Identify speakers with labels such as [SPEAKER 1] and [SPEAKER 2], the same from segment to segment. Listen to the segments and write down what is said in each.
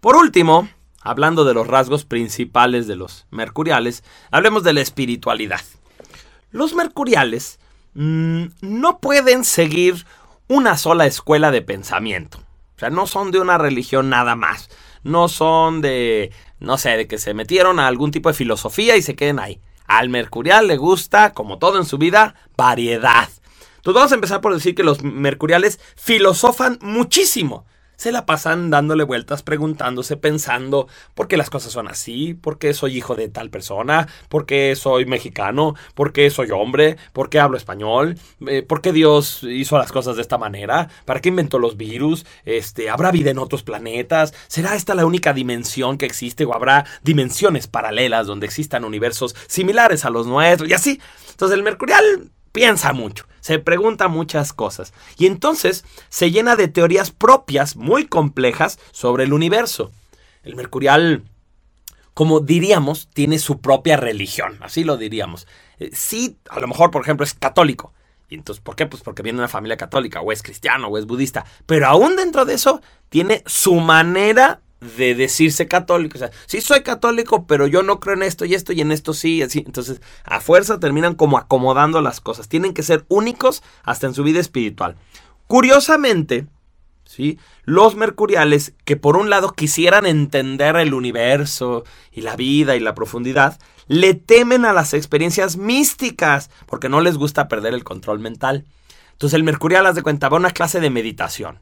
[SPEAKER 1] Por último, hablando de los rasgos principales de los mercuriales, hablemos de la espiritualidad. Los mercuriales mm, no pueden seguir una sola escuela de pensamiento. O sea, no son de una religión nada más. No son de, no sé, de que se metieron a algún tipo de filosofía y se queden ahí. Al mercurial le gusta, como todo en su vida, variedad. Entonces vamos a empezar por decir que los mercuriales filosofan muchísimo se la pasan dándole vueltas, preguntándose, pensando por qué las cosas son así, por qué soy hijo de tal persona, por qué soy mexicano, por qué soy hombre, por qué hablo español, eh, por qué Dios hizo las cosas de esta manera, para qué inventó los virus, este, habrá vida en otros planetas, será esta la única dimensión que existe o habrá dimensiones paralelas donde existan universos similares a los nuestros y así. Entonces el mercurial piensa mucho, se pregunta muchas cosas y entonces se llena de teorías propias muy complejas sobre el universo. El mercurial, como diríamos, tiene su propia religión, así lo diríamos. Eh, sí, a lo mejor, por ejemplo, es católico. ¿Y entonces por qué? Pues porque viene de una familia católica, o es cristiano, o es budista. Pero aún dentro de eso, tiene su manera de decirse católico. O sea, sí soy católico, pero yo no creo en esto y esto y en esto sí. Así. Entonces, a fuerza terminan como acomodando las cosas. Tienen que ser únicos hasta en su vida espiritual. Curiosamente, ¿sí? los mercuriales, que por un lado quisieran entender el universo y la vida y la profundidad, le temen a las experiencias místicas porque no les gusta perder el control mental. Entonces el mercurial, haz de cuenta, va a una clase de meditación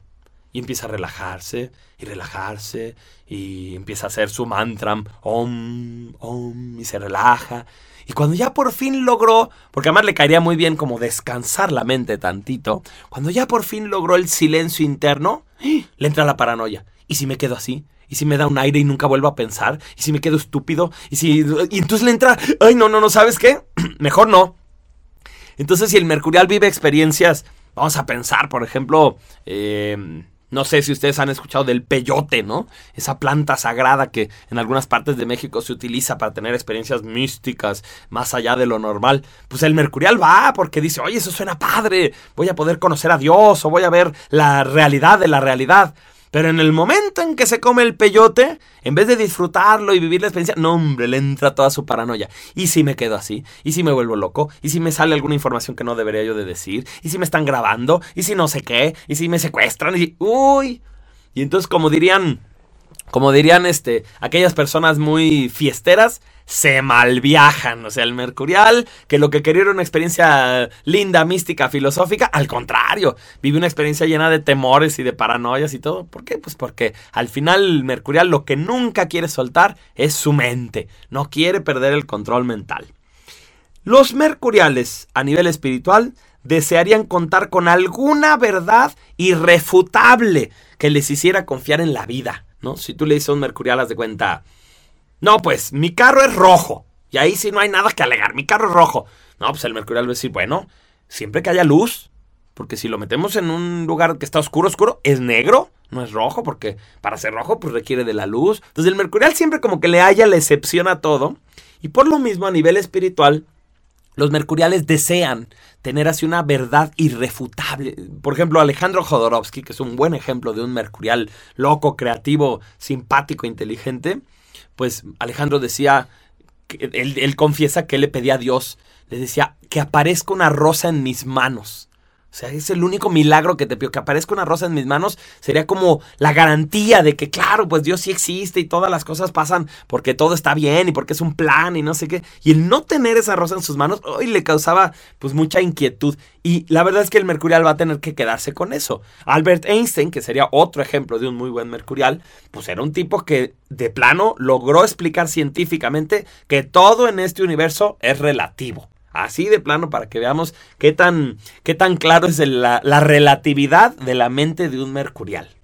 [SPEAKER 1] y empieza a relajarse y relajarse y empieza a hacer su mantra, om, om, y se relaja. Y cuando ya por fin logró, porque además le caería muy bien como descansar la mente tantito, cuando ya por fin logró el silencio interno, le entra la paranoia. ¿Y si me quedo así? ¿Y si me da un aire y nunca vuelvo a pensar? ¿Y si me quedo estúpido? ¿Y si... Y entonces le entra... Ay, no, no, no, ¿sabes qué? Mejor no. Entonces si el mercurial vive experiencias, vamos a pensar, por ejemplo, eh, no sé si ustedes han escuchado del peyote, ¿no? Esa planta sagrada que en algunas partes de México se utiliza para tener experiencias místicas más allá de lo normal. Pues el mercurial va porque dice, oye, eso suena padre, voy a poder conocer a Dios o voy a ver la realidad de la realidad. Pero en el momento en que se come el peyote, en vez de disfrutarlo y vivir la experiencia, no, hombre, le entra toda su paranoia. ¿Y si me quedo así? ¿Y si me vuelvo loco? ¿Y si me sale alguna información que no debería yo de decir? ¿Y si me están grabando? ¿Y si no sé qué? ¿Y si me secuestran? ¿Y uy? Y entonces, como dirían, como dirían este, aquellas personas muy fiesteras, se malviajan. O sea, el Mercurial, que lo que quería era una experiencia linda, mística, filosófica, al contrario, vive una experiencia llena de temores y de paranoias y todo. ¿Por qué? Pues porque al final el Mercurial lo que nunca quiere soltar es su mente. No quiere perder el control mental. Los Mercuriales, a nivel espiritual, desearían contar con alguna verdad irrefutable que les hiciera confiar en la vida. ¿No? Si tú le dices a un Mercurial, haz de cuenta, no, pues mi carro es rojo. Y ahí sí no hay nada que alegar. Mi carro es rojo. No, pues el mercurial va a decir, bueno, siempre que haya luz. Porque si lo metemos en un lugar que está oscuro, oscuro, es negro, no es rojo, porque para ser rojo, pues requiere de la luz. Entonces el mercurial siempre como que le haya la excepción a todo. Y por lo mismo, a nivel espiritual, los mercuriales desean tener así una verdad irrefutable. Por ejemplo, Alejandro Jodorowsky, que es un buen ejemplo de un mercurial loco, creativo, simpático, inteligente, pues Alejandro decía, él, él confiesa que él le pedía a Dios, le decía, que aparezca una rosa en mis manos. O sea, es el único milagro que te pido. Que aparezca una rosa en mis manos sería como la garantía de que, claro, pues Dios sí existe y todas las cosas pasan porque todo está bien y porque es un plan y no sé qué. Y el no tener esa rosa en sus manos, hoy le causaba pues mucha inquietud. Y la verdad es que el mercurial va a tener que quedarse con eso. Albert Einstein, que sería otro ejemplo de un muy buen mercurial, pues era un tipo que de plano logró explicar científicamente que todo en este universo es relativo. Así de plano para que veamos qué tan, qué tan claro es la, la relatividad de la mente de un mercurial.